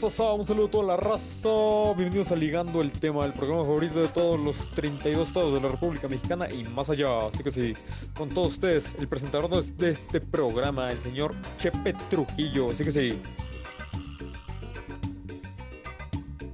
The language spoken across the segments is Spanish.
raza, un saludo a toda la raza. Bienvenidos a Ligando el tema, el programa favorito de todos los 32 estados de la República Mexicana y más allá. Así que sí, con todos ustedes, el presentador de este programa, el señor Chepe Trujillo. Así que sí.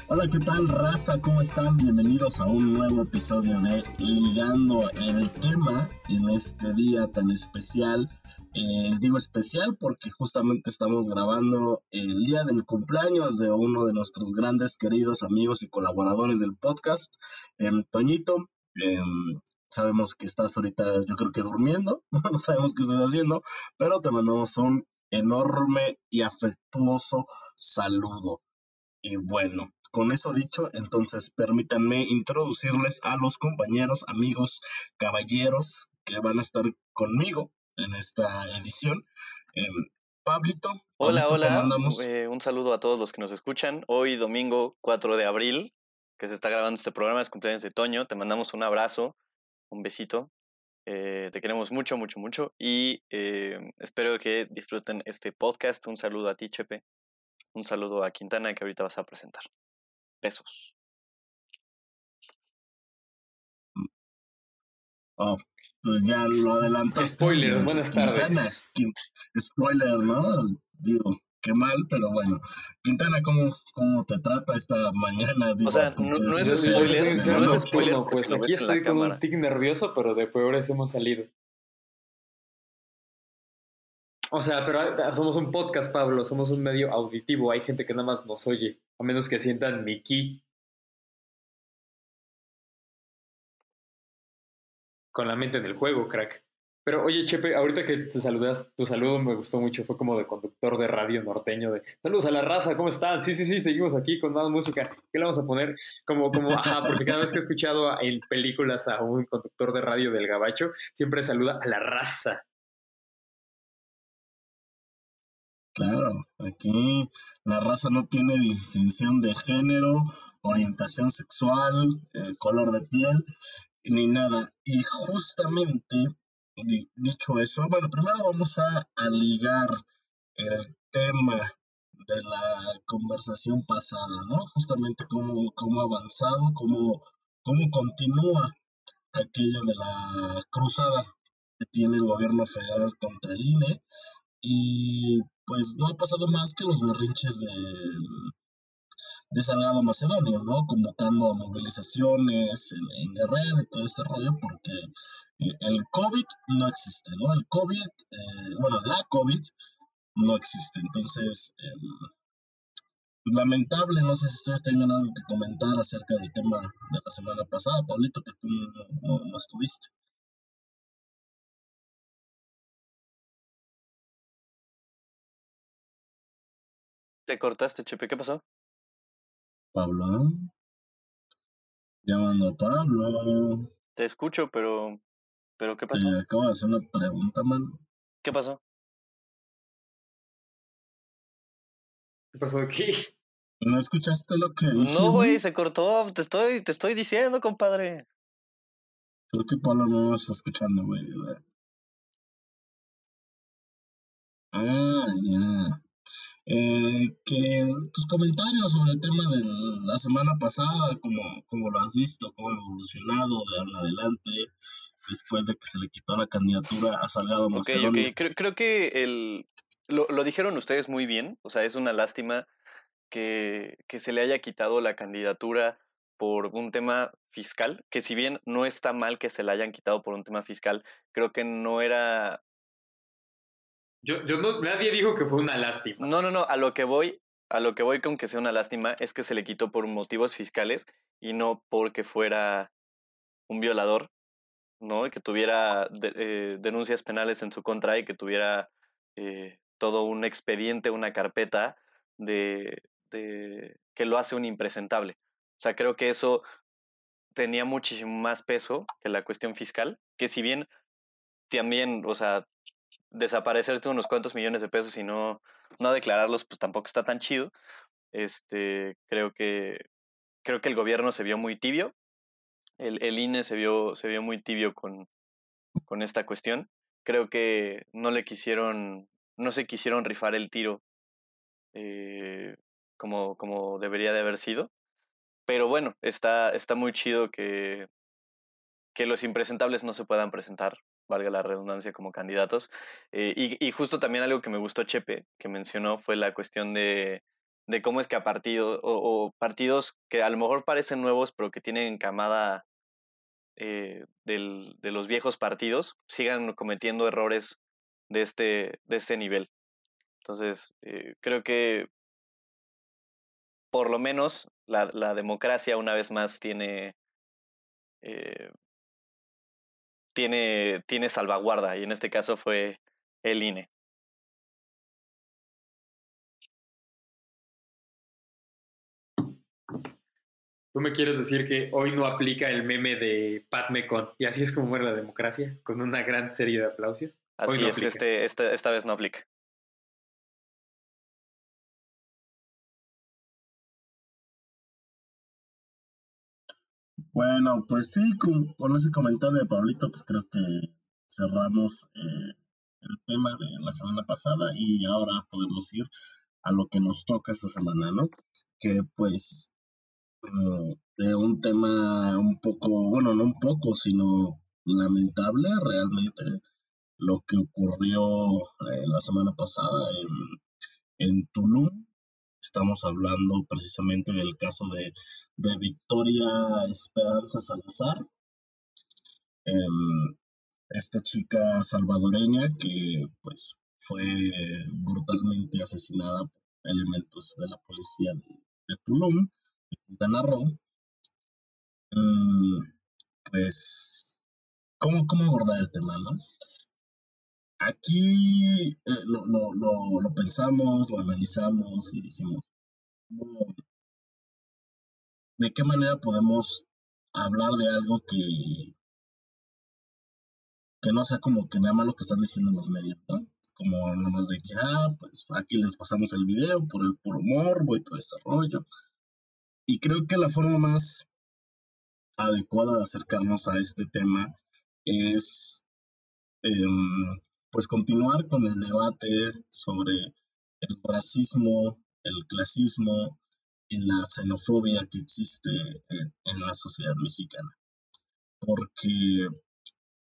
Hola, ¿qué tal raza? ¿Cómo están? Bienvenidos a un nuevo episodio de Ligando el tema en este día tan especial. Eh, digo especial porque justamente estamos grabando el día del cumpleaños de uno de nuestros grandes queridos amigos y colaboradores del podcast, em, Toñito. Em, sabemos que estás ahorita, yo creo que durmiendo, no sabemos qué estás haciendo, pero te mandamos un enorme y afectuoso saludo. Y bueno, con eso dicho, entonces permítanme introducirles a los compañeros, amigos, caballeros que van a estar conmigo en esta edición. Eh, Pablito. Hola, hola. Eh, un saludo a todos los que nos escuchan. Hoy domingo 4 de abril, que se está grabando este programa, es cumpleaños de Toño. Te mandamos un abrazo, un besito. Eh, te queremos mucho, mucho, mucho. Y espero que disfruten este podcast. Un saludo a ti, Chepe. Un saludo a Quintana que ahorita vas a presentar. Besos. Oh, pues ya lo adelantas. Spoilers, buenas tardes. Spoiler, ¿no? Digo, qué mal, pero bueno. Quintana, ¿cómo, cómo te trata esta mañana? o sea, no, es spoiler, no, es spoiler. pues aquí estoy con un tic nervioso, pero de peores hemos salido. O sea, pero ah, somos un podcast, Pablo, somos un medio auditivo. Hay gente que nada más nos oye, a menos que sientan mi ki. Con la mente en el juego, crack. Pero oye, Chepe, ahorita que te saludas, tu saludo me gustó mucho, fue como de conductor de radio norteño, de saludos a la raza, ¿cómo están? Sí, sí, sí, seguimos aquí con más música. ¿Qué le vamos a poner? Como, como, ajá, porque cada vez que he escuchado en películas a un conductor de radio del gabacho, siempre saluda a la raza. Claro, aquí la raza no tiene distinción de género, orientación sexual, eh, color de piel, ni nada. Y justamente, dicho eso, bueno, primero vamos a, ligar el tema de la conversación pasada, ¿no? Justamente cómo, cómo ha avanzado, cómo, cómo continúa aquello de la cruzada que tiene el gobierno federal contra el INE. Y pues no ha pasado más que los berrinches de, de Salgado Macedonio, ¿no? Convocando a movilizaciones en, en Guerrero y todo este rollo, porque eh, el COVID no existe, ¿no? El COVID, eh, bueno, la COVID no existe. Entonces, em, pues, lamentable, no sé si ustedes tengan algo que comentar acerca del tema de la semana pasada, Pablito, que tú no estuviste. Te cortaste, Chepe, ¿qué pasó? Pablo. Llamando a Pablo. Te escucho, pero. ¿Pero qué pasó? Te acabo de hacer una pregunta, man. ¿Qué pasó? ¿Qué pasó aquí? ¿No escuchaste lo que dije? No, güey, se cortó. Te estoy, te estoy diciendo, compadre. Creo que Pablo no está escuchando, güey. Ah, ya eh, que tus comentarios sobre el tema de la semana pasada, como, como lo has visto, cómo ha evolucionado de ahora en adelante, después de que se le quitó la candidatura a Salgado Macedonia. Ok, creo, creo que el, lo, lo, dijeron ustedes muy bien, o sea, es una lástima que, que se le haya quitado la candidatura por un tema fiscal, que si bien no está mal que se la hayan quitado por un tema fiscal, creo que no era yo, yo no, nadie dijo que fue una lástima. No, no, no, a lo que voy, a lo que voy con que sea una lástima es que se le quitó por motivos fiscales y no porque fuera un violador, ¿no? Y que tuviera eh, denuncias penales en su contra y que tuviera eh, todo un expediente, una carpeta de, de que lo hace un impresentable. O sea, creo que eso tenía muchísimo más peso que la cuestión fiscal, que si bien también, o sea, desaparecerte unos cuantos millones de pesos y no, no declararlos, pues tampoco está tan chido. Este, creo que, creo que el gobierno se vio muy tibio. El, el INE se vio, se vio muy tibio con, con esta cuestión. Creo que no le quisieron, no se quisieron rifar el tiro eh, como, como debería de haber sido. Pero bueno, está, está muy chido que, que los impresentables no se puedan presentar, valga la redundancia, como candidatos. Eh, y, y, justo también algo que me gustó Chepe, que mencionó, fue la cuestión de, de cómo es que a partidos, o, partidos que a lo mejor parecen nuevos, pero que tienen camada eh, del, de los viejos partidos, sigan cometiendo errores de este, de este nivel. Entonces, eh, creo que por lo menos la, la, democracia una vez más tiene, eh, tiene, tiene salvaguarda y en este caso fue el INE. ¿Tú me quieres decir que hoy no aplica el meme de Pat Mecon y así es como muere la democracia, con una gran serie de aplausos? Así es, este, este, esta vez no aplica. Bueno, pues sí, con, con, ese comentario de Pablito, pues creo que cerramos eh, el tema de la semana pasada y ahora podemos ir a lo que nos toca esta semana, ¿no? Que pues mm, de un tema un poco, bueno, no un poco, sino lamentable realmente lo que ocurrió eh, la semana pasada en, en Tulum, Estamos hablando precisamente del caso de, de Victoria Esperanza Salazar, em, esta chica salvadoreña que pues fue brutalmente asesinada por elementos de la policía de, Tulum, de Quintana Roo. Mm, pues, ¿cómo, ¿cómo abordar el tema, no? Aquí eh, lo, lo, lo, pensamos, lo analizamos y dijimos, ¿de qué manera podemos hablar de algo que, que no sea como que nada más lo que están diciendo los medios, ¿no? Como nada más de que, ah, pues aquí les pasamos el video por el por morbo y todo este rollo. Y creo que la forma más adecuada de acercarnos a este tema es em, pues continuar con el debate sobre el racismo, el clasismo y la xenofobia que existe en, la sociedad mexicana. Porque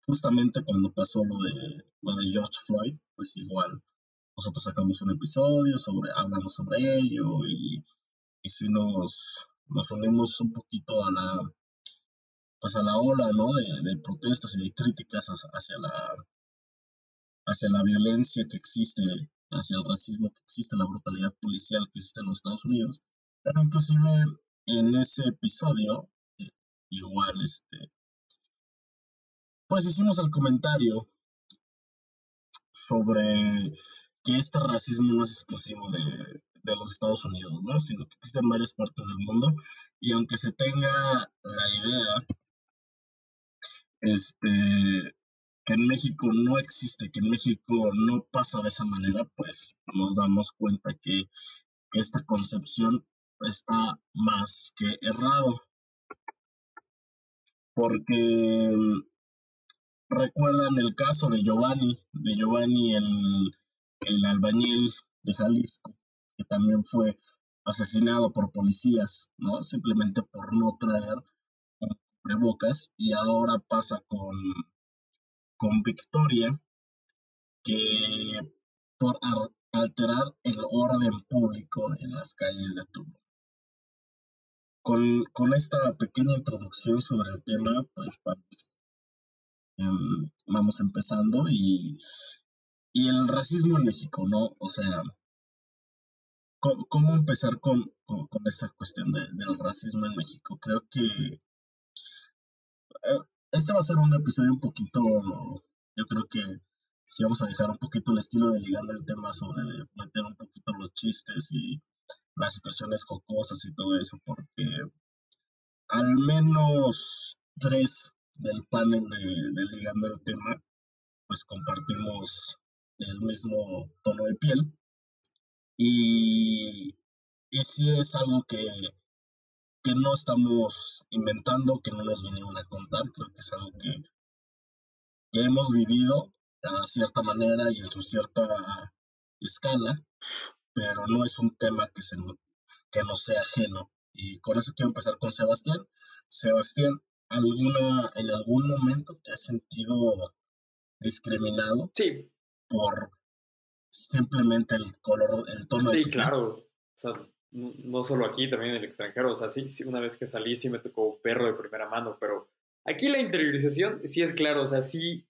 justamente cuando pasó lo de, lo de George Floyd, pues igual nosotros sacamos un episodio sobre, hablando sobre ello y, y si nos, nos unimos un poquito a la pues a la ola ¿no? de, de protestas y de críticas hacia la hacia la violencia que existe, hacia el racismo que existe, la brutalidad policial que existe en los Estados Unidos. Pero inclusive en ese episodio, eh, igual, este, pues hicimos el comentario sobre que este racismo no es exclusivo de, de los Estados Unidos, ¿no? sino que existe en varias partes del mundo y aunque se tenga la idea este, que en México no existe, que en México no pasa de esa manera, pues nos damos cuenta que, esta concepción está más que errado. Porque mm, recuerdan el caso de Giovanni, de Giovanni el, albañil de Jalisco, que también fue asesinado por policías, ¿no? Simplemente por no traer cubrebocas y ahora pasa con con Victoria que por alterar el orden público en las calles de Tulum. Con, con esta pequeña introducción sobre el tema, pues vamos, em, empezando y, y, el racismo en México, ¿no? O sea, ¿cómo, empezar con, con, esta cuestión de, del racismo en México? Creo que este va a ser un episodio un poquito, yo creo que si vamos a dejar un poquito el estilo de ligando el tema sobre meter un poquito los chistes y las situaciones cocosas y todo eso, porque al menos tres del panel de, ligando el tema, pues compartimos el mismo tono de piel. Y, y sí es algo que que no estamos inventando, que no nos vinieron a contar, creo que es algo que, que hemos vivido a cierta manera y en su cierta escala, pero no es un tema que se, que no sea ajeno. Y con eso quiero empezar con Sebastián. Sebastián, ¿alguna, ¿en algún momento te has sentido discriminado? Sí. Por simplemente el color, el tono sí, de tu claro. O sea, no, solo aquí, también en el extranjero. O sea, sí, sí, una vez que salí sí me tocó perro de primera mano, pero aquí la interiorización sí es claro. O sea, sí.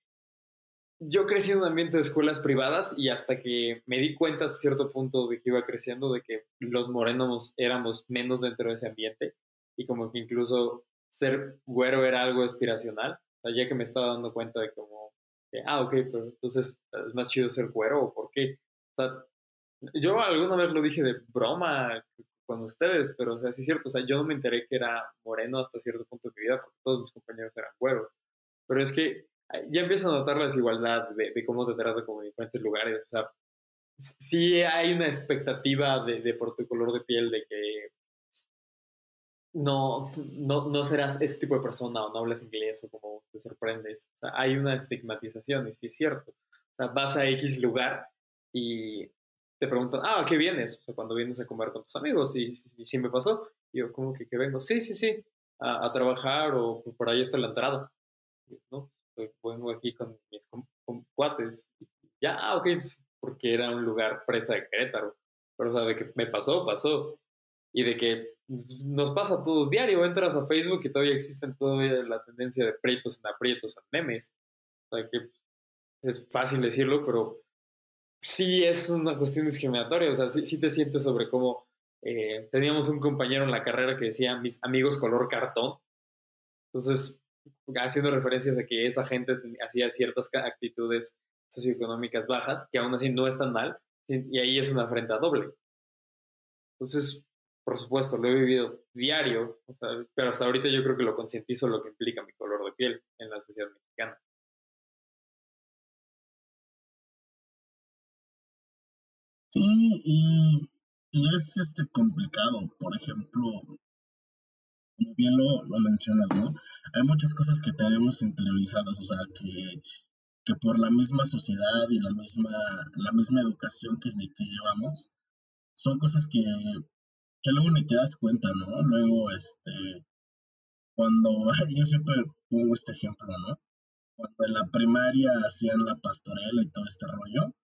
Yo crecí en un ambiente de escuelas privadas y hasta que me di cuenta a cierto punto de que iba creciendo, de que los morenos éramos menos dentro de ese ambiente y como que incluso ser güero era algo aspiracional. O sea, ya que me estaba dando cuenta de como, ah, ok, pero entonces es más chido ser güero o por qué. O sea, yo alguna vez lo dije de broma con ustedes, pero o sea, sí es cierto, o sea, yo no me enteré que era moreno hasta cierto punto de mi vida porque todos mis compañeros eran güeros. Pero es que ya empiezo a notar la desigualdad de, cómo te tratan en diferentes lugares. O sea, sí hay una expectativa de, de por tu color de piel de que no, no, no serás ese tipo de persona o no hablas inglés o como te sorprendes. O sea, hay una estigmatización y sí es cierto. O sea, vas a X lugar y te preguntan, ah, ¿qué vienes? O sea, cuando vienes a comer con tus amigos, y sí, me pasó. Y yo, ¿cómo que, que vengo? Sí, sí, sí, a, trabajar o por ahí está la entrada. ¿no? Pues, vengo aquí con mis cuates. ya, ah, ok, porque era un lugar fresa de Querétaro. Pero, o sea, de que me pasó, pasó. Y de que nos pasa a todos diario. Entras a Facebook y todavía existen todavía la tendencia de prietos en aprietos en memes. O sea, que es fácil decirlo, pero sí es una cuestión discriminatoria, o sea, sí, te sientes sobre cómo eh, teníamos un compañero en la carrera que decía mis amigos color cartón, entonces haciendo referencias a que esa gente hacía ciertas actitudes socioeconómicas bajas, que aún así no están mal, y ahí es una afrenta doble. Entonces, por supuesto, lo he vivido diario, pero hasta ahorita yo creo que lo concientizo lo que implica mi color de piel en la sociedad mexicana. Sí, y, es este complicado, por ejemplo, como bien lo, mencionas, ¿no? Hay muchas cosas que tenemos interiorizadas, o sea, que, que por la misma sociedad y la misma, la misma educación que, que llevamos, son cosas que, que luego ni te das cuenta, ¿no? Luego, este, cuando, yo siempre pongo este ejemplo, ¿no? Cuando en la primaria hacían la pastorela y todo este rollo,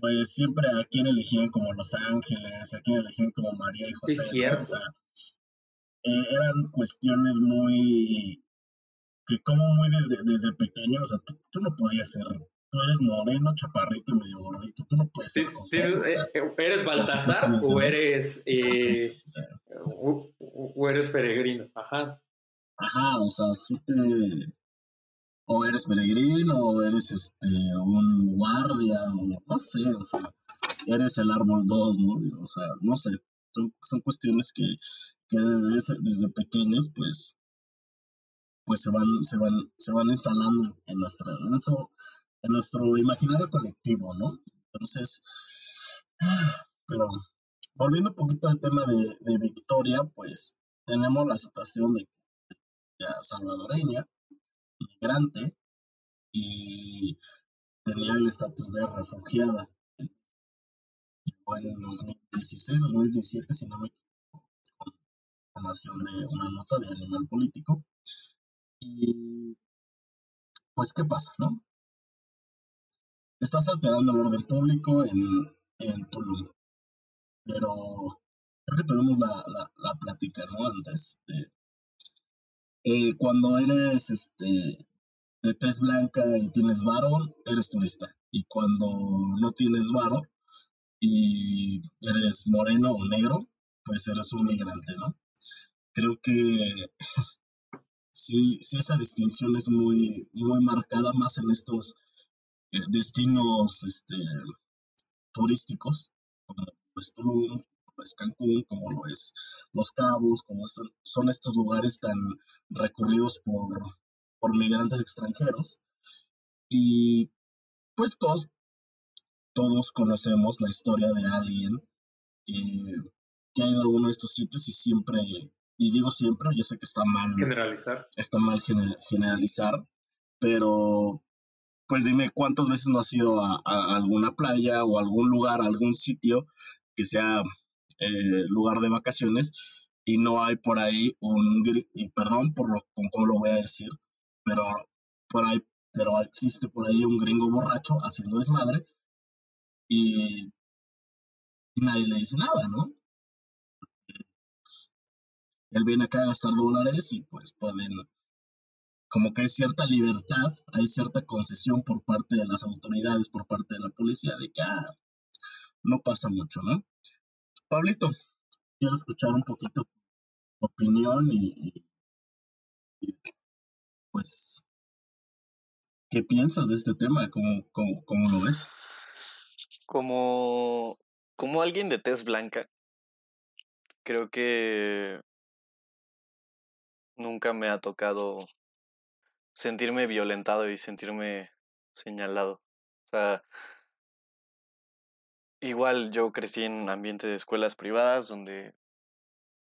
pues siempre a quien elegían como Los Ángeles, a quien elegían como María y José. Sí, o sea, eh, eran cuestiones muy que como muy desde, desde pequeño, o sea, tú, no podías ser, tú eres moreno, chaparrito, medio gordito, tú no puedes ser José. Eh, eh, ¿Eres Baltasar o eres, eh, o, eres peregrino? Ajá. Ajá, o sea, sí te, o eres peregrino, o eres este un guardia, o no sé, o sea, eres el árbol 2, ¿no? O sea, no sé, son, son cuestiones que, que desde, desde pequeños, pues, pues se van, se van, se van instalando en nuestra, nuestro, en nuestro imaginario colectivo, ¿no? Entonces, pero volviendo un poquito al tema de, de Victoria, pues tenemos la situación de ya salvadoreña, migrante y tenía el estatus de refugiada. En 2016, 2017, si no me equivoco, con información de una nota de animal político. Y pues, ¿qué pasa, no? Estás alterando el orden público en, en Tulum. Pero creo que tuvimos la, la, la plática, ¿no? Antes de, eh, cuando eres este, de tez blanca y tienes varón, eres turista. Y cuando no tienes varo y eres moreno o negro, pues eres un migrante, ¿no? Creo que sí, sí esa distinción es muy, muy marcada más en estos eh, destinos este, turísticos, como pues, Tulum, es Cancún, como lo es Los Cabos, como son, estos lugares tan recurridos por, por migrantes extranjeros. Y pues todos, todos conocemos la historia de alguien que, que ha ido a alguno de estos sitios y siempre, y digo siempre, yo sé que está mal generalizar. Está mal generalizar, pero pues dime cuántas veces no has ido a, a, alguna playa o algún lugar, algún sitio que sea eh, lugar de vacaciones y no hay por ahí un, y perdón por lo con cómo lo voy a decir, pero por ahí, pero existe por ahí un gringo borracho haciendo desmadre y nadie le dice nada, ¿no? Él viene acá a gastar dólares y pues pueden, como que hay cierta libertad, hay cierta concesión por parte de las autoridades, por parte de la policía, de que ah, no pasa mucho, ¿no? Pablito, quiero escuchar un poquito tu opinión y, pues, ¿qué piensas de este tema? ¿Cómo, cómo, lo ves? Como, como alguien de tez blanca, creo que nunca me ha tocado sentirme violentado y sentirme señalado. O sea, igual yo crecí en un ambiente de escuelas privadas donde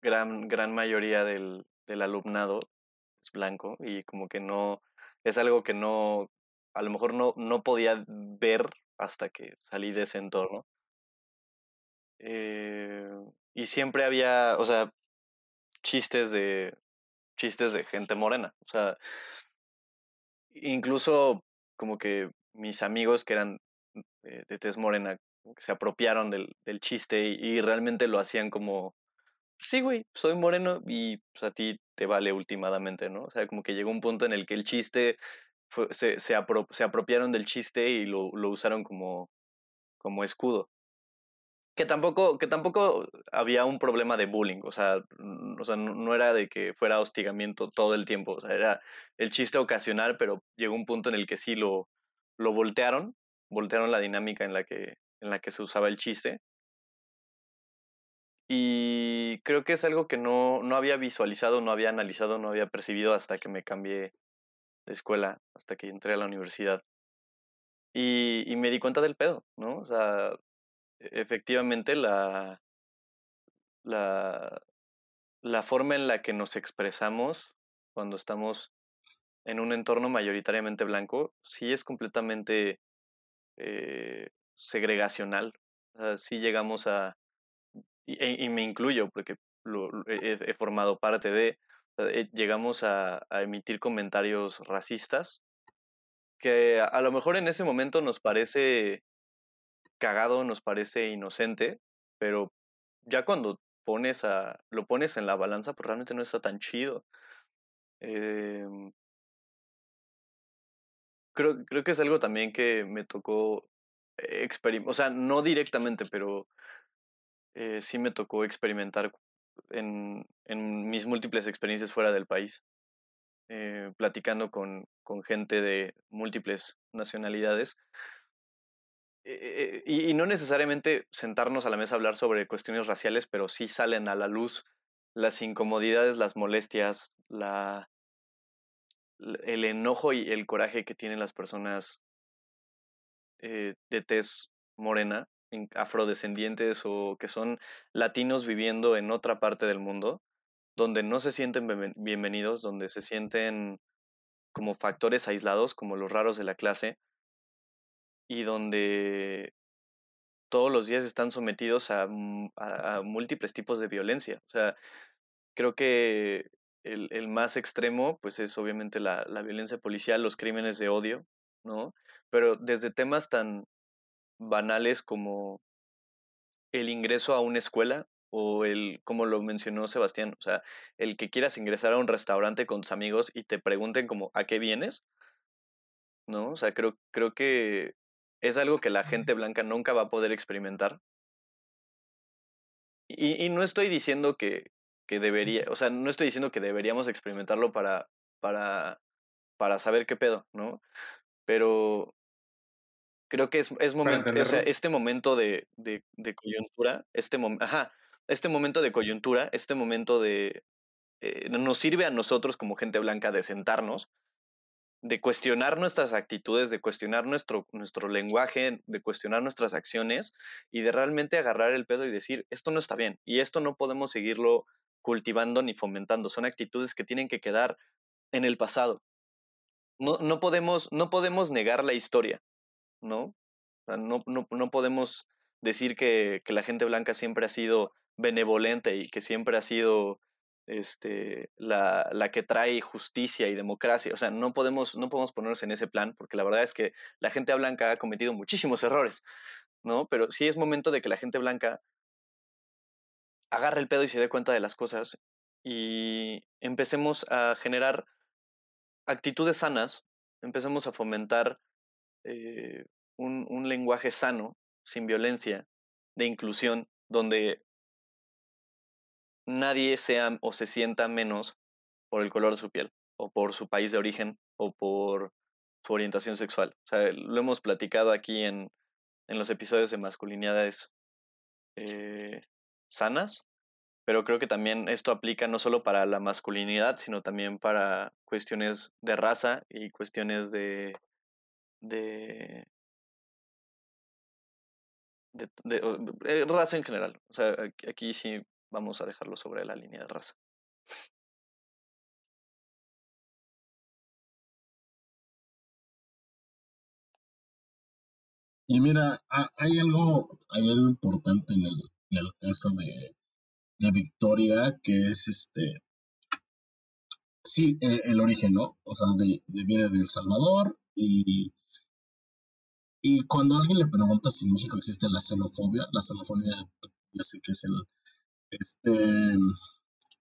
gran, gran mayoría del, del alumnado blanco y como que no, es algo que no, a lo mejor no, no podía ver hasta que salí de ese entorno. Eh, y siempre había, o sea, chistes de, chistes de gente morena. O sea, incluso como que mis amigos que eran de, de tez morena se apropiaron del, del chiste y, realmente lo hacían como, sí, güey, soy moreno y pues, a ti te vale últimamente, ¿no? O sea, como que llegó un punto en el que el chiste se, se, se apropiaron del chiste y lo, lo usaron como, como escudo que tampoco, que tampoco había un problema de bullying, o sea, o sea no, era de que fuera hostigamiento todo el tiempo, o sea, era el chiste ocasional, pero llegó un punto en el que sí lo, lo voltearon, voltearon la dinámica en la que, en la que se usaba el chiste. Y creo que es algo que no, no había visualizado, no había analizado, no había percibido hasta que me cambié de escuela, hasta que entré a la universidad. Y, me di cuenta del pedo, ¿no? O sea, e-, efectivamente la, la, la forma en la que nos expresamos cuando estamos en un entorno mayoritariamente blanco sí es completamente eh, segregacional. O sí llegamos a, y, y, me incluyo porque lo, he, formado parte de, eh, llegamos a, a, emitir comentarios racistas que a, a, lo mejor en ese momento nos parece cagado, nos parece inocente, pero ya cuando pones a, lo pones en la balanza, pues realmente no está tan chido. Eh, creo, creo que es algo también que me tocó experimentar, o sea, no directamente, pero eh, sí me tocó experimentar en, mis múltiples experiencias fuera del país, eh, platicando con, gente de múltiples nacionalidades. Eh, y, no necesariamente sentarnos a la mesa a hablar sobre cuestiones raciales, pero sí salen a la luz las incomodidades, las molestias, la, el enojo y el coraje que tienen las personas de tez morena, afrodescendientes o que son latinos viviendo en otra parte del mundo, donde no se sienten bienvenidos, donde se sienten como factores aislados, como los raros de la clase, y donde todos los días están sometidos a, a, múltiples tipos de violencia. O sea, creo que el, el más extremo, pues es obviamente la, la, violencia policial, los crímenes de odio, ¿no? Pero desde temas tan banales como el ingreso a una escuela o el, como lo mencionó Sebastián, o sea, el que quieras ingresar a un restaurante con tus amigos y te pregunten como, ¿a qué vienes? ¿No? O sea, creo, creo que es algo que la gente blanca nunca va a poder experimentar. Y, y no estoy diciendo que, que, debería, o sea, no estoy diciendo que deberíamos experimentarlo para, para, para saber qué pedo, ¿no? Pero creo que es, es momento, o sea, este momento de, de, de coyuntura, este, ajá, este momento de coyuntura, este momento de... Eh, nos sirve a nosotros como gente blanca de sentarnos de cuestionar nuestras actitudes, de cuestionar nuestro, nuestro lenguaje, de cuestionar nuestras acciones y de realmente agarrar el pedo y decir, esto no está bien y esto no podemos seguirlo cultivando ni fomentando. Son actitudes que tienen que quedar en el pasado. No, no, podemos, no podemos negar la historia, ¿no? no, no, no podemos decir que, que la gente blanca siempre ha sido benevolente y que siempre ha sido este, la, la, que trae justicia y democracia. O sea, no podemos, no podemos ponernos en ese plan, porque la verdad es que la gente blanca ha cometido muchísimos errores, ¿no? Pero sí es momento de que la gente blanca agarre el pedo y se dé cuenta de las cosas y empecemos a generar actitudes sanas, empecemos a fomentar eh, un, un lenguaje sano, sin violencia, de inclusión, donde nadie sea o se sienta menos por el color de su piel, o por su país de origen, o por su orientación sexual. O sea, lo hemos platicado aquí en, en los episodios de masculinidades eh, sanas, pero creo que también esto aplica no solo para la masculinidad, sino también para cuestiones de raza y cuestiones de, de de, eh, raza en general. O sea, aquí sí vamos a dejarlo sobre la línea de raza. Y mira, hay algo, hay algo importante en el, en el caso de, de Victoria, que es este, sí, e, el, origen, ¿no? O sea, de, viene de El Salvador y, y cuando alguien le pregunta si en México existe la xenofobia, la xenofobia ya sé que es el, este,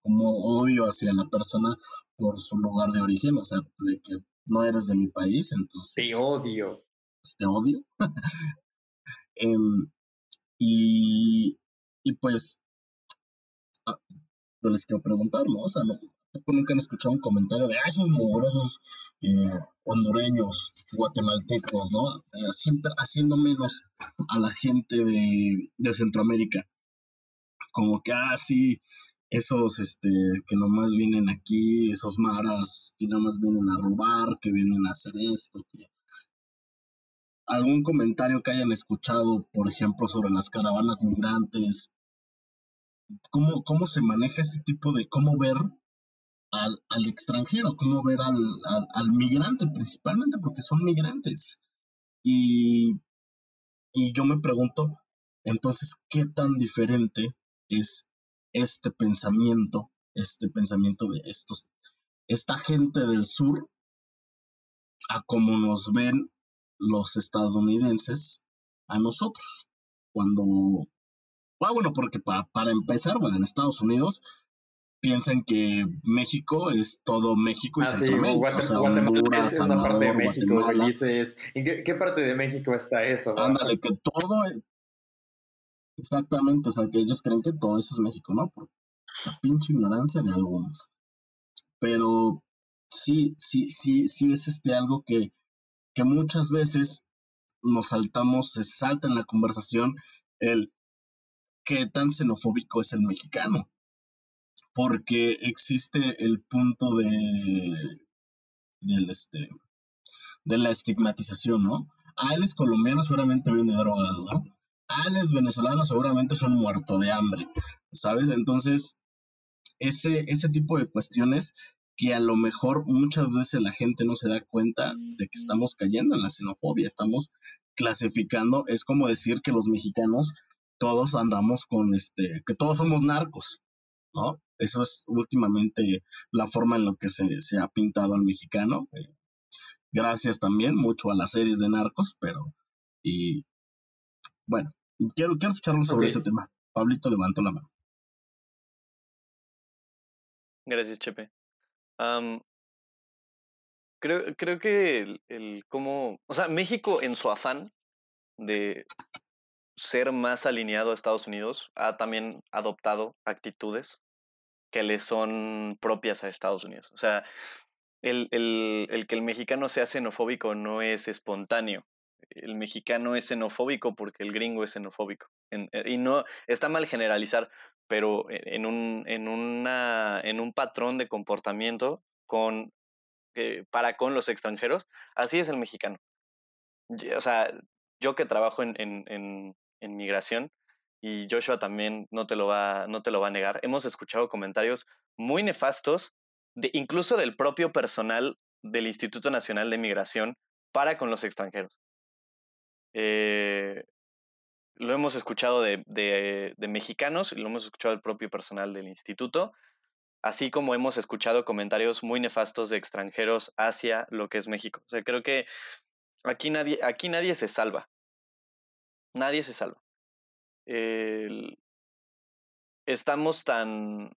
como odio hacia la persona por su lugar de origen, o sea, de que no eres de mi país, entonces... Te odio. Pues, te odio. Em, y, y pues, ah, yo les quiero preguntar, ¿no? O sea, ¿no? Nunca han escuchado un comentario de, ah, esos mugrosos eh, hondureños, guatemaltecos, ¿no? Eh, siempre haciendo menos a la gente de, de Centroamérica como que, ah, sí, esos este, que nomás vienen aquí, esos maras que nomás vienen a robar, que vienen a hacer esto, algún comentario que hayan escuchado, por ejemplo, sobre las caravanas migrantes, cómo, cómo se maneja este tipo de, cómo ver al, al extranjero, cómo ver al, al, migrante principalmente, porque son migrantes. Y, y yo me pregunto, entonces, ¿qué tan diferente es este pensamiento, este pensamiento de estos, esta gente del sur, a como nos ven los estadounidenses a nosotros. Cuando, ah, bueno, porque para, para empezar, bueno, en Estados Unidos piensan que México es todo México y ah, Centroamérica, o sea, Honduras, Salvador, Guatemala. ¿En qué, parte de México está eso? Ándale, que todo, Exactamente, o sea, que ellos creen que todo eso es México, ¿no? Por la pinche ignorancia de algunos. Pero sí, sí, sí, sí es este algo que, que muchas veces nos saltamos, se salta en la conversación el qué tan xenofóbico es el mexicano. Porque existe el punto de del este de la estigmatización, ¿no? Ah, él es colombiano, seguramente vende drogas, ¿no? Ales venezolanos seguramente son muertos de hambre, ¿sabes? Entonces, ese, ese tipo de cuestiones que a lo mejor muchas veces la gente no se da cuenta de que estamos cayendo en la xenofobia, estamos clasificando, es como decir que los mexicanos todos andamos con este, que todos somos narcos, ¿no? Eso es últimamente la forma en la que se, se ha pintado al mexicano. Eh, gracias también mucho a las series de narcos, pero y bueno, quiero, quiero escucharlo sobre ese tema. Pablito levantó la mano. Gracias, Chepe. creo, creo que el, el cómo, o sea, México en su afán de ser más alineado a Estados Unidos ha también adoptado actitudes que le son propias a Estados Unidos. O sea, el, el, el que el mexicano sea xenofóbico no es espontáneo el mexicano es xenofóbico porque el gringo es xenofóbico. Eh, y no, está mal generalizar, pero en un, en una, en un patrón de comportamiento con, eh, para con los extranjeros, así es el mexicano. O sea, yo que trabajo en, en, en, migración, y Joshua también no te, lo va, no te lo va a negar, hemos escuchado comentarios muy nefastos, de, incluso del propio personal del Instituto Nacional de Migración para con los extranjeros. Eh, lo hemos escuchado de, de, mexicanos y lo hemos escuchado del propio personal del instituto, así como hemos escuchado comentarios muy nefastos de extranjeros hacia lo que es México. O sea, creo que aquí nadie, aquí nadie se salva. Nadie se salva. Estamos tan,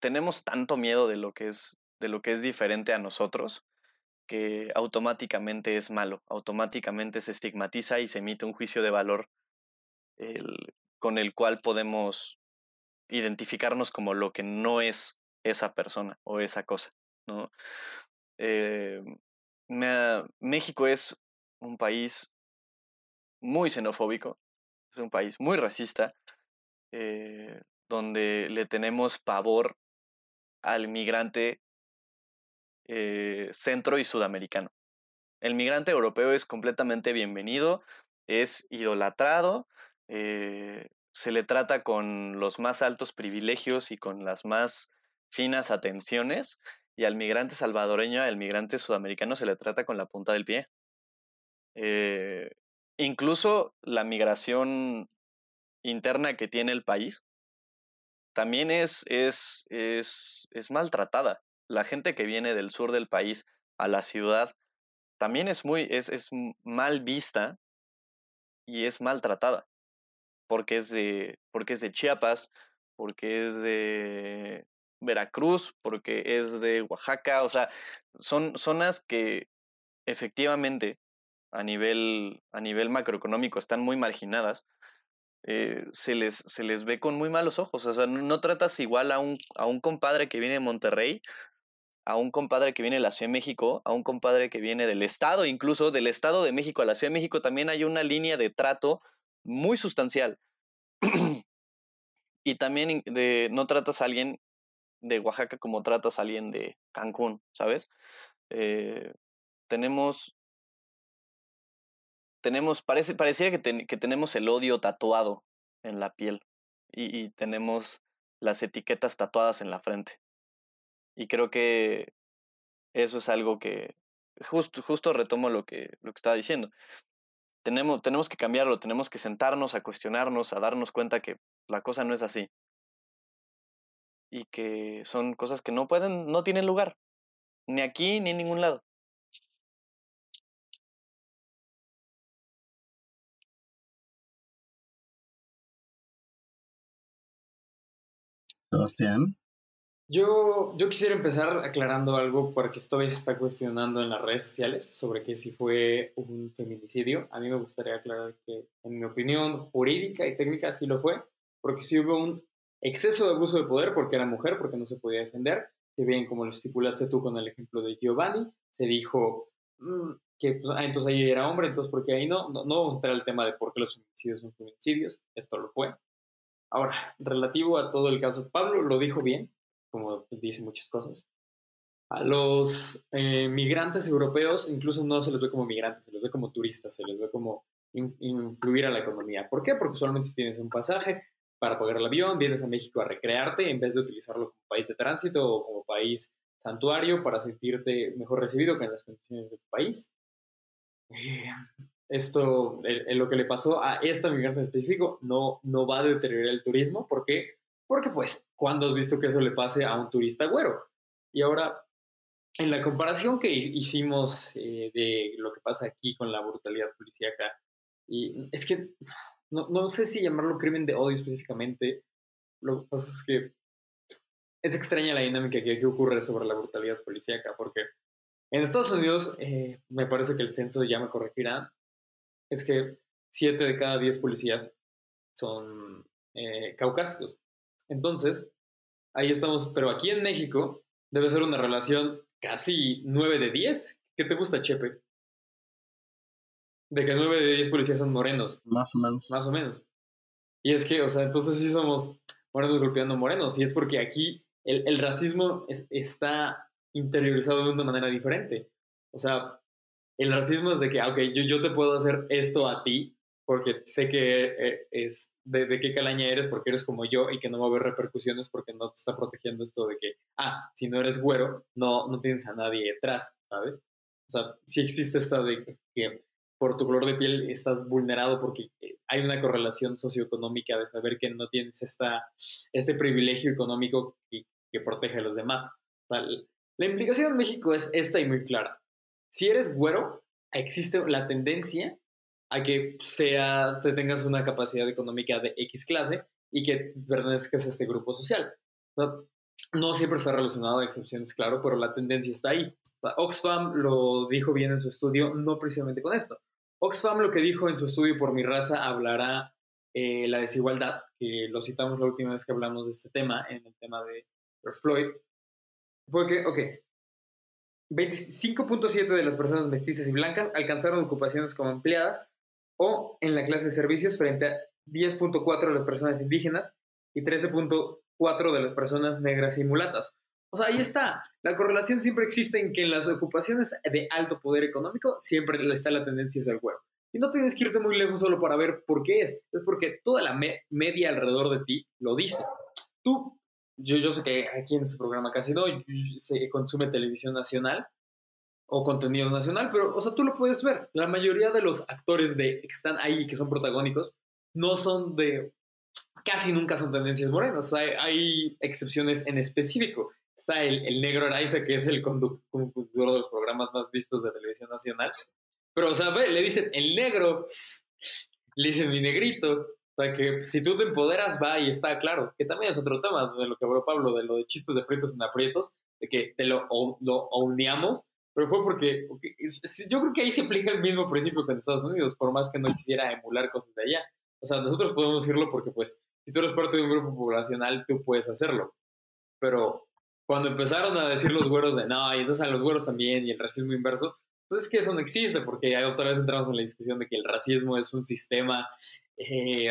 tenemos tanto miedo de lo que es, de lo que es diferente a nosotros que automáticamente es malo, automáticamente se estigmatiza y se emite un juicio de valor con el cual podemos identificarnos como lo que no es esa persona o esa cosa. ¿no? Eh, México es un país muy xenofóbico, es un país muy racista, eh, donde le tenemos pavor al migrante eh, centro y sudamericano. El migrante europeo es completamente bienvenido, es idolatrado, eh, se le trata con los más altos privilegios y con las más finas atenciones, y al migrante salvadoreño, al migrante sudamericano se le trata con la punta del pie. Incluso la migración interna que tiene el país también es, es, es, es maltratada la gente que viene del sur del país a la ciudad también es muy, es, es mal vista y es maltratada. Porque es de, porque es de Chiapas, porque es de Veracruz, porque es de Oaxaca, o sea, son zonas que efectivamente a nivel, a nivel macroeconómico están muy marginadas, eh, se, les, se les ve con muy malos ojos. O sea, no, tratas igual a un, a un compadre que viene de Monterrey a un compadre que viene de la Ciudad de México, a un compadre que viene del Estado, incluso del Estado de México a la Ciudad de México, también hay una línea de trato muy sustancial. y también no tratas a alguien de Oaxaca como tratas a alguien de Cancún, ¿sabes? Eh, tenemos, tenemos, parece, pareciera que, que, tenemos el odio tatuado en la piel y, y tenemos las etiquetas tatuadas en la frente. Y creo que eso es algo que justo, justo retomo lo que, lo que estaba diciendo. Tenemos, tenemos que cambiarlo, tenemos que sentarnos a cuestionarnos, a darnos cuenta que la cosa no es así. Y que son cosas que no pueden, no tienen lugar. Ni aquí ni en ningún lado. Sebastián. Yo, yo quisiera empezar aclarando algo porque todavía se está cuestionando en las redes sociales sobre que si fue un feminicidio. A mí me gustaría aclarar que, en mi opinión jurídica y técnica, sí lo fue, porque sí hubo un exceso de abuso de poder porque era mujer, porque no se podía defender. Si bien, como lo estipulaste tú con el ejemplo de Giovanni, se dijo mm, que pues, ah, entonces ahí era hombre, entonces porque ahí no? no? No vamos a entrar al tema de por qué los feminicidios son feminicidios, esto lo fue. Ahora, relativo a todo el caso, Pablo lo dijo bien, como dice muchas cosas. A los eh, migrantes europeos incluso no se les ve como migrantes, se les ve como turistas, se les ve como influir a la economía. ¿Por qué? Porque solamente tienes un pasaje para pagar el avión, vienes a México a recrearte en vez de utilizarlo como país de tránsito o como país santuario para sentirte mejor recibido que en las condiciones de tu país. Eh, esto, lo que le pasó a esta migrante en específico, no, no va a deteriorar el turismo. ¿Por qué? Porque pues, ¿cuándo has visto que eso le pase a un turista güero? Y ahora, en la comparación que hicimos eh, de lo que pasa aquí con la brutalidad policíaca, y es que no, no, sé si llamarlo crimen de odio específicamente, lo que pasa es que es extraña la dinámica que, que ocurre sobre la brutalidad policíaca, porque en Estados Unidos, eh, me parece que el censo ya me corregirá, es que 7 de cada 10 policías son eh, caucásicos. Entonces, ahí estamos, pero aquí en México debe ser una relación casi 9 de 10. ¿Qué te gusta, Chepe? De que 9 de 10 policías son morenos. Más o menos. Más o menos. Y es que, o sea, entonces sí somos morenos golpeando morenos. Y es porque aquí el, el racismo está interiorizado de una manera diferente. O sea, el racismo es de que, ok, yo, yo te puedo hacer esto a ti porque sé que eh, es de, qué calaña eres porque eres como yo y que no va a haber repercusiones porque no te está protegiendo esto de que, ah, si no eres güero, no, no tienes a nadie detrás, ¿sabes? O sea, sí existe esta de que por tu color de piel estás vulnerado porque eh, hay una correlación socioeconómica de saber que no tienes esta, este privilegio económico que, que protege a los demás. la implicación en México es esta y muy clara. Si eres güero, existe la tendencia a que sea, te tengas una capacidad económica de X clase y que pertenezcas a este grupo social. No, siempre está relacionado a excepciones, claro, pero la tendencia está ahí. Oxfam lo dijo bien en su estudio, no precisamente con esto. Oxfam lo que dijo en su estudio por mi raza hablará eh, la desigualdad, que lo citamos la última vez que hablamos de este tema, en el tema de Floyd, fue que, ok, 25.7 de las personas mestizas y blancas alcanzaron ocupaciones como empleadas o en la clase de servicios frente a 10.4 de las personas indígenas y 13.4 de las personas negras y mulatas. O sea, ahí está. La correlación siempre existe en que en las ocupaciones de alto poder económico siempre está la tendencia hacia el. Y no tienes que irte muy lejos solo para ver por qué es. Es porque toda la media alrededor de ti lo dice. Tú yo, yo sé que aquí en este programa casi no se consume televisión nacional o contenido nacional, pero, o sea, tú lo puedes ver. La mayoría de los actores de, que están ahí, que son protagónicos, no son de, casi nunca son tendencias morenas. hay, hay, excepciones en específico. Está el, el negro Araiza, que es el conductor de los programas más vistos de televisión nacional. Pero, o sea, ve, le dicen el negro, le dicen mi negrito, o sea, que si tú te empoderas, va y está claro. Que también es otro tema de lo que habló Pablo, de lo de chistes de aprietos en aprietos, de que te lo, lo uníamos, pero fue porque yo creo que ahí se aplica el mismo principio que en Estados Unidos, por más que no quisiera emular cosas de allá. O sea, nosotros podemos decirlo porque, pues, si tú eres parte de un grupo poblacional, tú puedes hacerlo. Pero cuando empezaron a decir los güeros de no, y entonces a los güeros también, y el racismo inverso, pues es que eso no existe, porque otra vez entramos en la discusión de que el racismo es un sistema eh,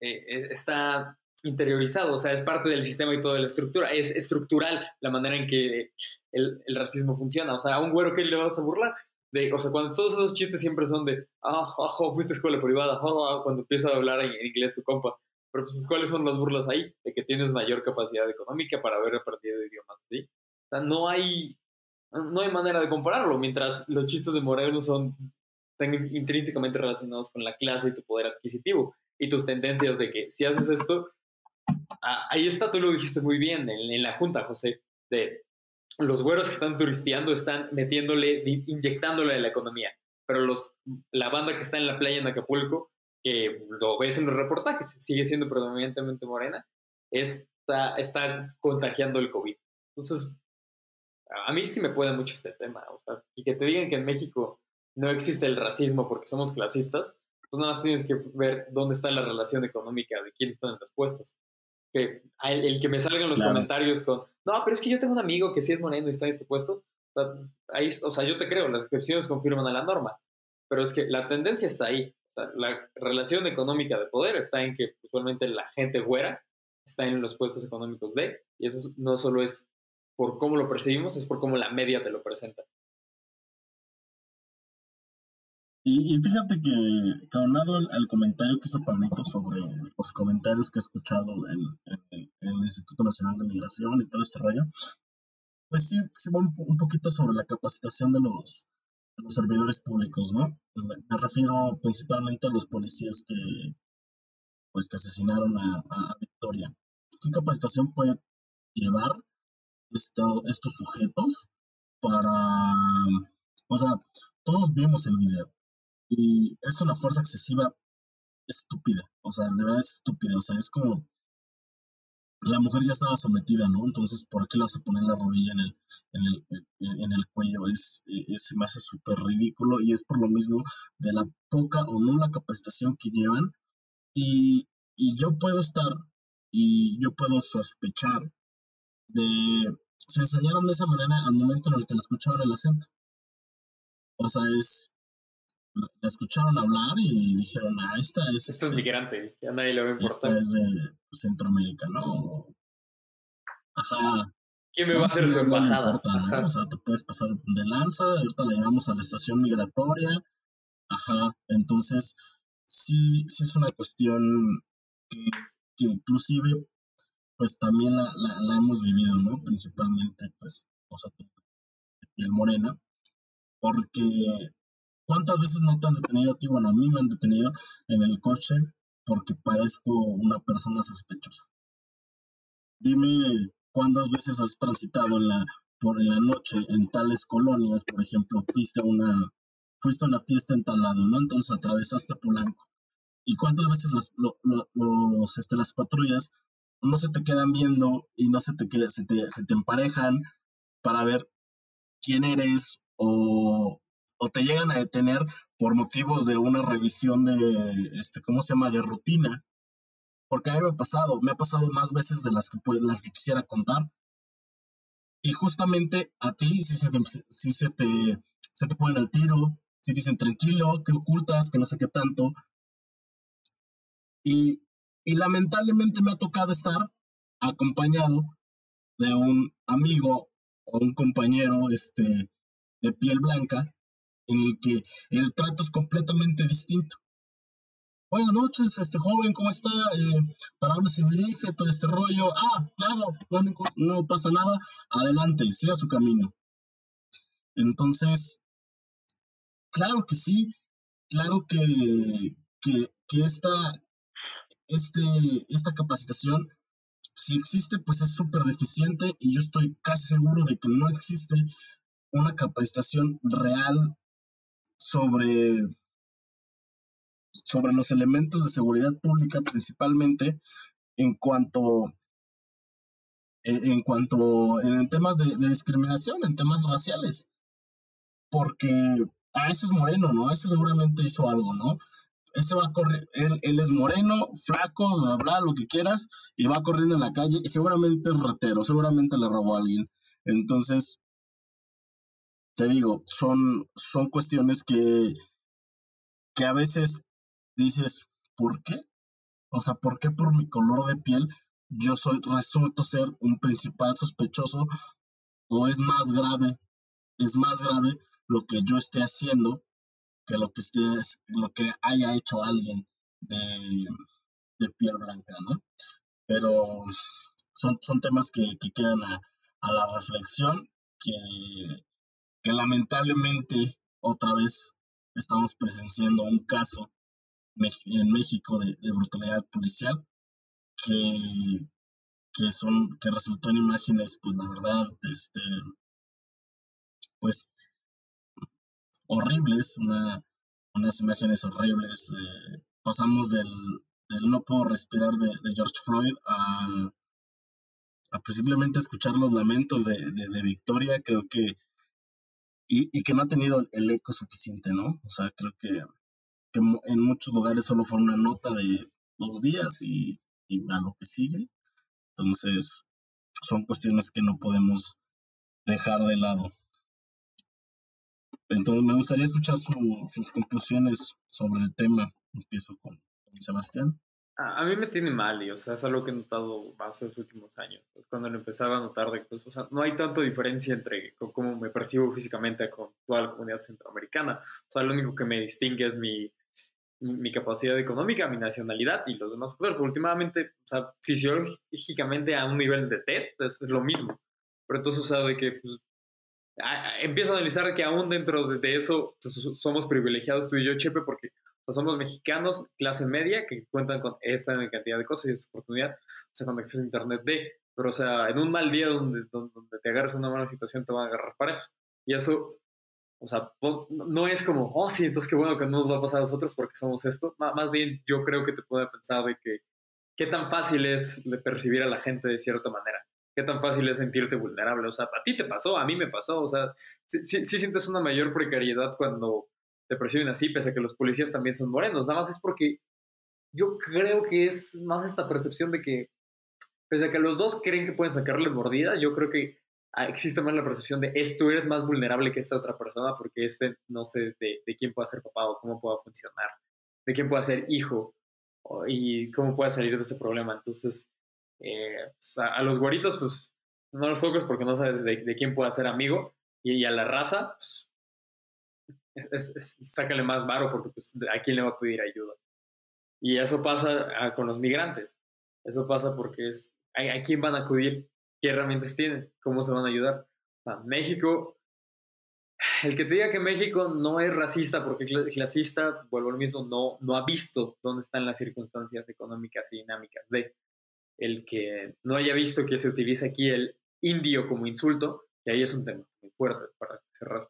eh, está interiorizado, o sea, es parte del sistema y toda la estructura, es estructural la manera en que el, racismo funciona, o sea, a un güero que le vas a burlar, de, o sea, cuando todos esos chistes siempre son de, ah, oh, fuiste a escuela privada, ah, cuando empieza a hablar en, inglés tu compa, pero pues, ¿cuáles son las burlas ahí? De que tienes mayor capacidad económica para haber aprendido idiomas, ¿sí? O sea, no hay, no hay manera de compararlo, mientras los chistes de Moreno son están intrínsecamente relacionados con la clase y tu poder adquisitivo y tus tendencias de que si haces esto, ahí está, tú lo dijiste muy bien en, la junta, José, de los güeros que están turisteando están metiéndole, inyectándole a la economía, pero los, la banda que está en la playa en Acapulco, que lo ves en los reportajes, sigue siendo predominantemente morena, está, está contagiando el COVID. Entonces, a mí sí me puede mucho este tema, o sea, y que te digan que en México no existe el racismo porque somos clasistas, pues nada más tienes que ver dónde está la relación económica de quién están en los puestos. Que el, que me salgan los comentarios con, no, pero es que yo tengo un amigo que sí es moreno y está en este puesto, ahí, o sea, yo te creo, las excepciones confirman a la norma, pero es que la tendencia está ahí. O sea, la relación económica de poder está en que usualmente la gente güera está en los puestos económicos de, y eso no solo es por cómo lo percibimos, es por cómo la media te lo presenta. Y, fíjate que, caonado al, comentario que hizo Pablito sobre los comentarios que he escuchado en, el Instituto Nacional de Migración y todo este rollo, pues sí, sí va un, poquito sobre la capacitación de los, los servidores públicos, ¿no? Me, refiero principalmente a los policías que, pues, que asesinaron a, a Victoria. ¿Qué capacitación puede llevar esto, estos sujetos para... O sea, todos vimos el video y es una fuerza excesiva estúpida, o sea, de verdad es estúpida, o sea, es como la mujer ya estaba sometida, ¿no? Entonces, ¿por qué le vas a poner la rodilla en el, en el, en el cuello? Es, es, se me hace súper ridículo y es por lo mismo de la poca o nula capacitación que llevan. Y, y yo puedo estar y yo puedo sospechar de... Se enseñaron de esa manera al momento en el que le escucharon el acento. O sea, es, la escucharon hablar y dijeron, ah, esta es... Esta es migrante, ya nadie le va a importar. Esta es de Centroamérica, ¿no? Ajá. ¿Quién me va a hacer su embajada? O sea, te puedes pasar de lanza, ahorita la llevamos a la estación migratoria. Ajá, entonces sí, sí es una cuestión que, que inclusive pues también la, la, la, hemos vivido, ¿no? Principalmente, pues, nosotros, el Morena, porque ¿Cuántas veces no te han detenido a ti? Bueno, a mí me han detenido en el coche porque parezco una persona sospechosa. Dime cuántas veces has transitado en la, por la noche en tales colonias, por ejemplo, fuiste a una, fuiste a una fiesta en tal lado, ¿no? Entonces atravesaste Polanco. ¿Y cuántas veces las, este, las patrullas no se te quedan viendo y no se te, se se te emparejan para ver quién eres o, o te llegan a detener por motivos de una revisión de, este, ¿cómo se llama?, de rutina. Porque a mí me ha pasado, me ha pasado más veces de las que, las que quisiera contar. Y justamente a ti, si se te, si se te, se te ponen al tiro, si te dicen tranquilo, que ocultas, que no sé qué tanto. Y, y lamentablemente me ha tocado estar acompañado de un amigo o un compañero este, de piel blanca en el que el trato es completamente distinto. Buenas noches, este joven, ¿cómo está? Eh, ¿Para dónde se dirige todo este rollo? Ah, claro, no, pasa nada, adelante, siga su camino. Entonces, claro que sí, claro que, que, que esta, este, esta capacitación, si existe, pues es súper deficiente y yo estoy casi seguro de que no existe una capacitación real sobre, sobre los elementos de seguridad pública principalmente en cuanto en, cuanto en temas de, discriminación, en temas raciales. Porque a ese es moreno, ¿no? Ese seguramente hizo algo, ¿no? Ese va a correr, él, él, es moreno, flaco, bla, bla, lo que quieras, y va corriendo en la calle y seguramente es ratero, seguramente le robó a alguien. Entonces, te digo, son, son cuestiones que, que a veces dices, ¿por qué? O sea, ¿por qué por mi color de piel yo soy, resulto ser un principal sospechoso? ¿O es más grave, es más grave lo que yo esté haciendo que lo que, esté, lo que haya hecho alguien de, de piel blanca, ¿no? Pero son, son temas que, que quedan a, a la reflexión, que que lamentablemente otra vez estamos presenciando un caso en México de, brutalidad policial que, que son que resultó en imágenes pues la verdad este pues horribles una, unas imágenes horribles pasamos del, del, no puedo respirar de, George Floyd a, a posiblemente escuchar los lamentos de, de Victoria. Creo que y, que no ha tenido el eco suficiente, ¿no? O sea, creo que, en muchos lugares solo fue una nota de dos días y, a lo que sigue. Entonces, son cuestiones que no podemos dejar de lado. Entonces, me gustaría escuchar sus conclusiones sobre el tema. Empiezo con Sebastián a, mí me tiene mal y, o sea, es algo que he notado más en los últimos años. Pues, cuando lo empezaba a notar, de, pues, o sea, no hay tanta diferencia entre cómo me percibo físicamente con toda la comunidad centroamericana. O sea, lo único que me distingue es mi, mi capacidad económica, mi nacionalidad y los demás Pero últimamente, o sea, fisiológicamente a un nivel de test es, lo mismo. Pero entonces, o sea, de que pues, empiezo a analizar que aún dentro de, de eso pues, somos privilegiados tú y yo, Chepe, porque somos mexicanos, clase media, que cuentan con esa cantidad de cosas y esta oportunidad, o sea, con acceso a internet de, pero o sea, en un mal día donde, donde, te agarras una mala situación, te van a agarrar pareja. Y eso, o sea, no es como, oh, sí, entonces qué bueno que no nos va a pasar a nosotros porque somos esto. más bien, yo creo que te puede pensar de que qué tan fácil es percibir a la gente de cierta manera. Qué tan fácil es sentirte vulnerable. O sea, a ti te pasó, a mí me pasó. O sea, sí, sí sientes una mayor precariedad cuando te perciben así, pese a que los policías también son morenos. Nada más es porque yo creo que es más esta percepción de que, pese a que los dos creen que pueden sacarle mordidas, yo creo que ah, existe más la percepción de esto eres más vulnerable que esta otra persona porque este no sé de, quién pueda ser papá o cómo pueda funcionar, de quién pueda ser hijo y cómo pueda salir de ese problema. Entonces, eh, pues, a, los güeritos, pues no los toques porque no sabes de, quién pueda ser amigo y, a la raza, pues es, sácale más varo porque pues, a quién le va a pedir ayuda. Y eso pasa ah, con los migrantes. Eso pasa porque es a, quién van a acudir, qué herramientas tienen, cómo se van a ayudar. México El que te diga que México no es racista porque es clasista, vuelvo al mismo, no, no ha visto dónde están las circunstancias económicas y dinámicas de el que no haya visto que se utiliza aquí el indio como insulto, y ahí es un tema muy fuerte para cerrar.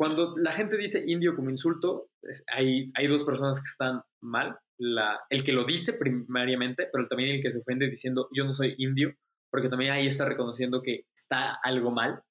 Cuando la gente dice indio como insulto, hay, hay dos personas que están mal. La, el que lo dice primariamente, pero también el que se ofende diciendo yo no soy indio, porque también ahí está reconociendo que está algo mal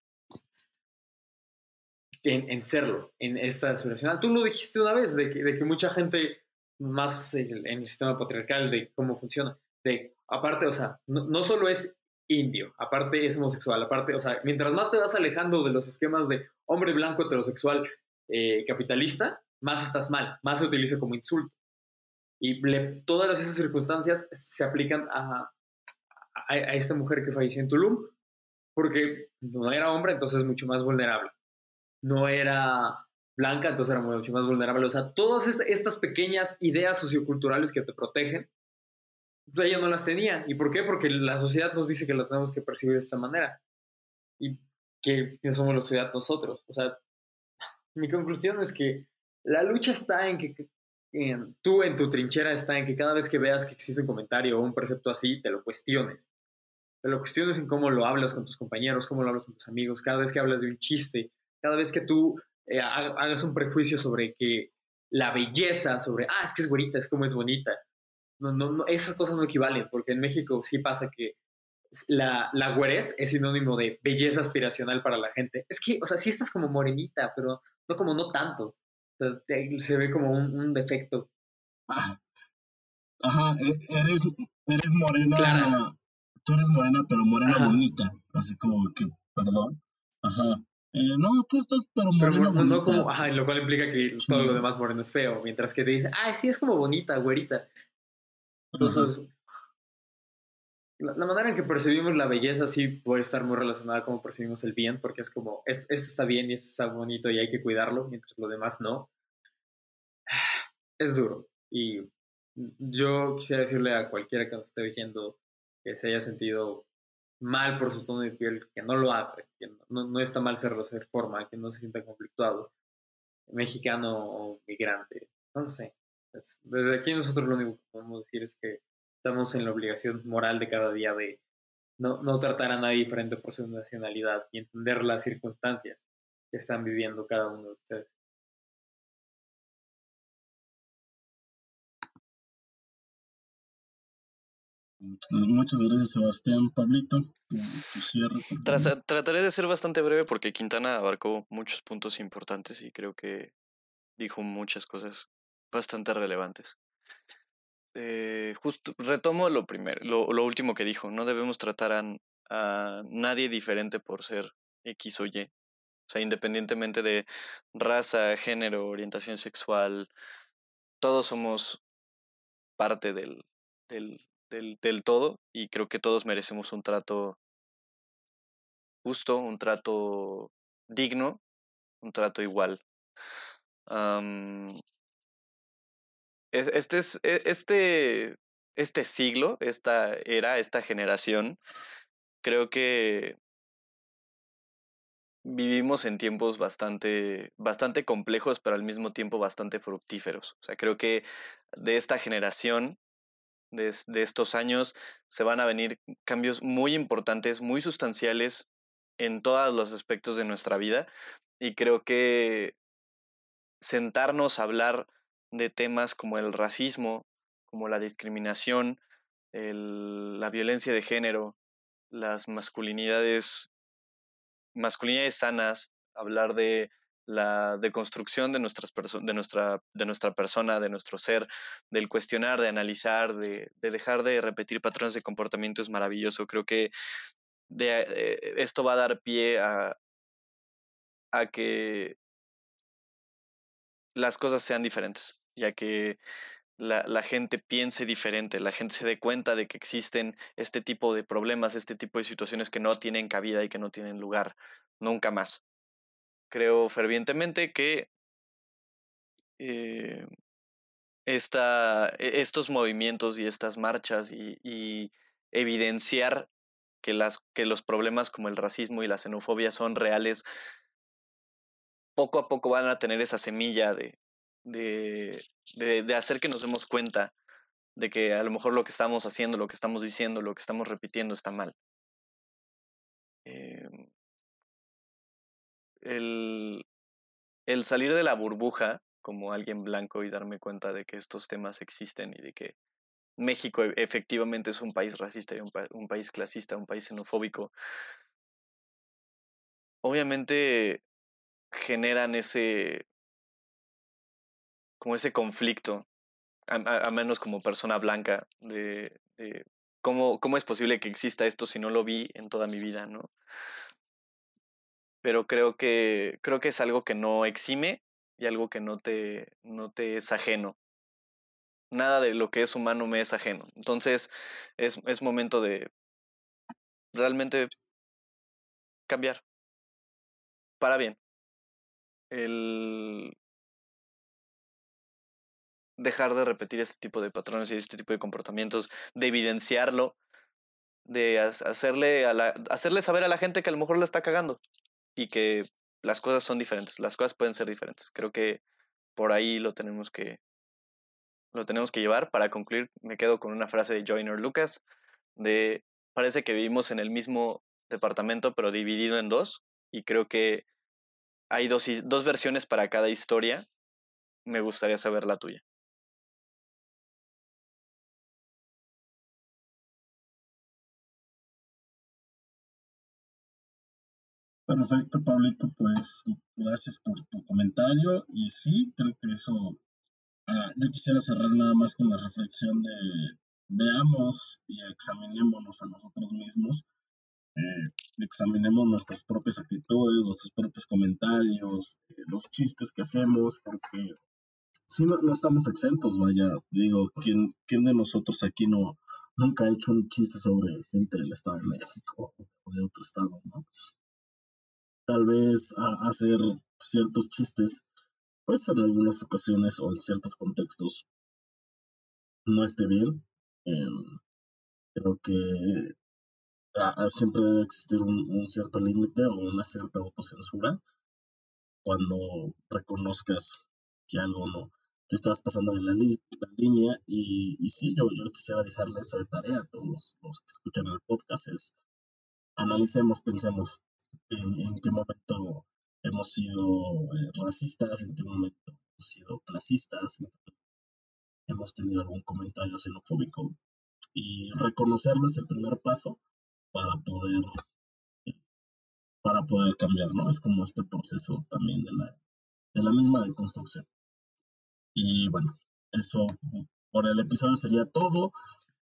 en, serlo, en esta aspiracional. Tú lo dijiste una vez, de que, de que mucha gente, más en el sistema patriarcal, de cómo funciona, de aparte, o sea, no, no solo es indio, aparte es homosexual, aparte, o sea, mientras más te vas alejando de los esquemas de hombre blanco heterosexual eh, capitalista, más estás mal, más se utiliza como insulto. Y todas esas circunstancias se aplican a, a, esta mujer que falleció en Tulum, porque no era hombre, entonces es mucho más vulnerable. No era blanca, entonces era mucho más vulnerable. O sea, todas estas pequeñas ideas socioculturales que te protegen pues no las tenía. ¿Y por qué? Porque la sociedad nos dice que lo tenemos que percibir de esta manera. Y que, somos la sociedad nosotros. O sea, mi conclusión es que la lucha está en que tú en tu trinchera está en que cada vez que veas que existe un comentario o un precepto así, te lo cuestiones. Te lo cuestiones en cómo lo hablas con tus compañeros, cómo lo hablas con tus amigos, cada vez que hablas de un chiste, cada vez que tú eh, hagas un prejuicio sobre que la belleza, sobre, ah, es que es bonita, es como es bonita no, no, esas cosas no equivalen, porque en México sí pasa que la, la güerez es sinónimo de belleza aspiracional para la gente. Es que, o sea, sí estás como morenita, pero no como no tanto. se ve como un, defecto. Ajá, e, eres, eres morena. Tú eres morena, pero morena bonita. Así como que, perdón. Ajá. Eh, no, tú estás, pero morena bonita. No como, ajá, lo cual implica que todo lo demás moreno es feo. Mientras que te dicen, ah, sí, es como bonita, güerita. Entonces, la, manera en que percibimos la belleza sí puede estar muy relacionada a cómo percibimos el bien, porque es como, esto, está bien y esto está bonito y hay que cuidarlo, mientras lo demás no. Es duro. Y yo quisiera decirle a cualquiera que nos esté viendo que se haya sentido mal por su tono de piel, que no lo haga, que no, no está mal serlo ser forma, que no se sienta conflictuado, mexicano o migrante, no lo sé. Desde aquí nosotros lo único que podemos decir es que estamos en la obligación moral de cada día de no, no tratar a nadie diferente por su nacionalidad y entender las circunstancias que están viviendo cada uno de ustedes. Muchas gracias, Sebastián. Pablito, tu, cierre. trataré de ser bastante breve porque Quintana abarcó muchos puntos importantes y creo que dijo muchas cosas bastante relevantes. Eh, justo retomo lo primero, lo, último que dijo, no debemos tratar a, nadie diferente por ser X o Y. O sea, independientemente de raza, género, orientación sexual, todos somos parte del, del, del, del todo y creo que todos merecemos un trato justo, un trato digno, un trato igual este, es, e, este, este siglo, esta era, esta generación, creo que vivimos en tiempos bastante, bastante complejos, pero al mismo tiempo bastante fructíferos. O sea, creo que de esta generación, de, de estos años, se van a venir cambios muy importantes, muy sustanciales en todos los aspectos de nuestra vida. Y creo que sentarnos a hablar de temas como el racismo, como la discriminación, la violencia de género, las masculinidades, masculinidades sanas, hablar de la deconstrucción de, nuestras de, nuestra, de nuestra persona, de nuestro ser, del cuestionar, de analizar, de, dejar de repetir patrones de comportamiento es maravilloso. Creo que de, eh, esto va a dar pie a, a que las cosas sean diferentes, ya que la, la, gente piense diferente, la gente se dé cuenta de que existen este tipo de problemas, este tipo de situaciones que no tienen cabida y que no tienen lugar nunca más. Creo fervientemente que eh, esta, e, estos movimientos y estas marchas y, y evidenciar que, las, que los problemas como el racismo y la xenofobia son reales poco a poco van a tener esa semilla de, de, de, hacer que nos demos cuenta de que a lo mejor lo que estamos haciendo, lo que estamos diciendo, lo que estamos repitiendo está mal. Em, el, el salir de la burbuja como alguien blanco y darme cuenta de que estos temas existen y de que México e, efectivamente es un país racista y un, país clasista, un país xenofóbico, obviamente generan ese como ese conflicto, a, menos como persona blanca, de, de cómo, cómo es posible que exista esto si no lo vi en toda mi vida, ¿no? Pero creo que, creo que es algo que no exime y algo que no te, no te es ajeno. Nada de lo que es humano me es ajeno. Entonces es, es momento de realmente cambiar. Para bien. El dejar de repetir este tipo de patrones y este tipo de comportamientos, de evidenciarlo, de hacerle, a hacerle saber a la gente que a lo mejor la está cagando y que las cosas son diferentes, las cosas pueden ser diferentes. Creo que por ahí lo tenemos que lo tenemos que llevar. Para concluir, me quedo con una frase de Joyner Lucas de parece que vivimos en el mismo departamento pero dividido en dos y creo que hay dos, dos versiones para cada historia. Me gustaría saber la tuya. Perfecto, Pablito, pues gracias por tu comentario y sí, creo que eso, ah, yo quisiera cerrar nada más con la reflexión de veamos y examinémonos a nosotros mismos, eh, examinemos nuestras propias actitudes, nuestros propios comentarios, eh, los chistes que hacemos, porque si no, estamos exentos, vaya, digo, ¿quién, ¿quién de nosotros aquí no nunca ha hecho un chiste sobre gente del Estado de México o de otro estado, ¿no? tal vez hacer ciertos chistes, pues en algunas ocasiones o en ciertos contextos no esté bien. Em, creo que siempre debe existir un, cierto límite o una cierta autocensura cuando reconozcas que algo no te estás pasando en la, línea y, y, sí, yo, yo quisiera dejarle esa de tarea a todos los que escuchan el podcast es analicemos, pensemos en, qué momento hemos sido eh, racistas, en qué momento hemos sido clasistas, hemos tenido algún comentario xenofóbico. Y reconocerlo es el primer paso para poder para poder cambiar, ¿no? Es como este proceso también de la, de la misma deconstrucción. Y bueno, eso por el episodio sería todo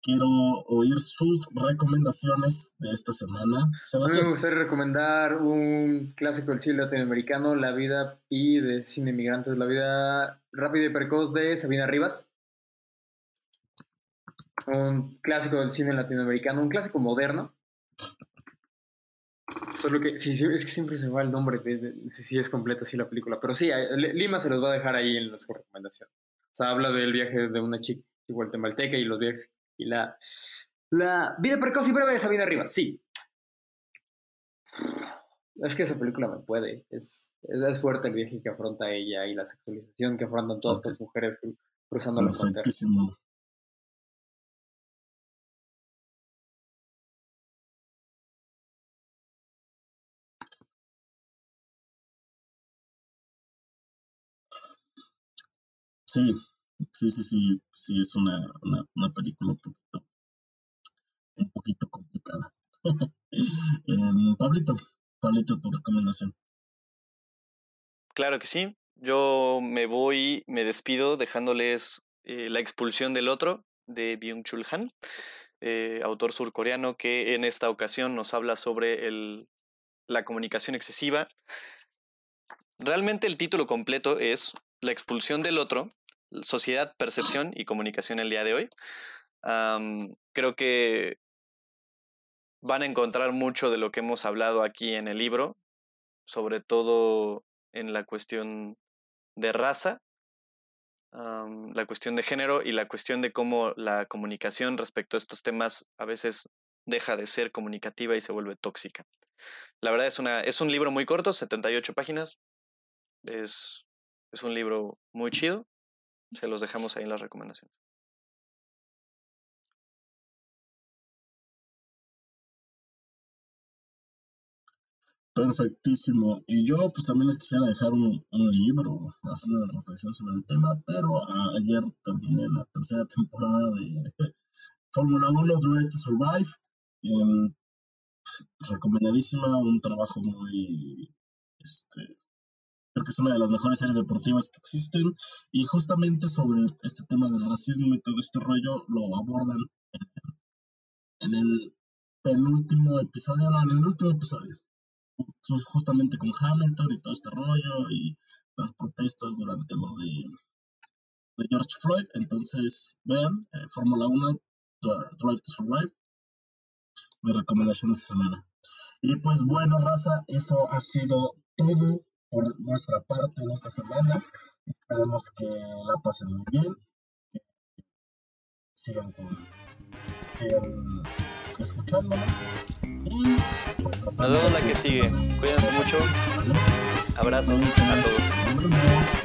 quiero oír sus recomendaciones de esta semana. Sebastián. me gustaría recomendar un clásico del cine latinoamericano, La vida y de cine migrantes, La vida rápida y precoz de Sabina Rivas. Un clásico del cine latinoamericano, un clásico moderno. Solo que, sí, es que siempre se va el nombre, de, si es completa así la película. Pero sí, Lima se los va a dejar ahí en las recomendaciones. O sea, habla del viaje de una chica guatemalteca y los viajes y la, la vida precoz y breve de Sabina Rivas, sí. Es que esa película me puede. Es, es, fuerte el viaje que afronta ella y la sexualización que afrontan todas estas mujeres cruzando la frontera. Sí, sí, sí, sí, sí, es una, una, película un poquito, un poquito complicada. Em, Pablito, Pablito, tu recomendación. Claro que sí. Yo me voy, me despido dejándoles eh, La expulsión del otro de Byung-Chul Han, eh, autor surcoreano que en esta ocasión nos habla sobre el, la comunicación excesiva. Realmente el título completo es La expulsión del otro, sociedad, percepción y comunicación el día de hoy. creo que van a encontrar mucho de lo que hemos hablado aquí en el libro, sobre todo en la cuestión de raza, la cuestión de género y la cuestión de cómo la comunicación respecto a estos temas a veces deja de ser comunicativa y se vuelve tóxica. La verdad es, una, es un libro muy corto, 78 páginas, Es, es un libro muy chido. Se los dejamos ahí en las recomendaciones. Perfectísimo. Y yo pues también les quisiera dejar un, libro haciendo una reflexión sobre el tema, pero a- ayer terminé la tercera temporada de Fórmula 1 Drive to Survive. Pues, recomendadísima, un trabajo muy, este, creo que es una de las mejores series deportivas que existen. Y justamente sobre este tema del racismo y todo este rollo lo abordan en, el penúltimo episodio, no, en el último episodio ju- justamente con Hamilton y todo este rollo y las protestas durante lo de, George Floyd. Entonces, vean, eh, Fórmula 1, Dri- Drive to Survive, mi recomendación de esta semana. Y pues bueno, raza, eso ha sido todo por nuestra parte en esta semana. Esperemos que la pasen muy bien, que sigan, con, sigan escuchándonos. Y pues, nos vemos la que sigue. semana. Cuídense mucho. Abrazos a todos. Nos vemos.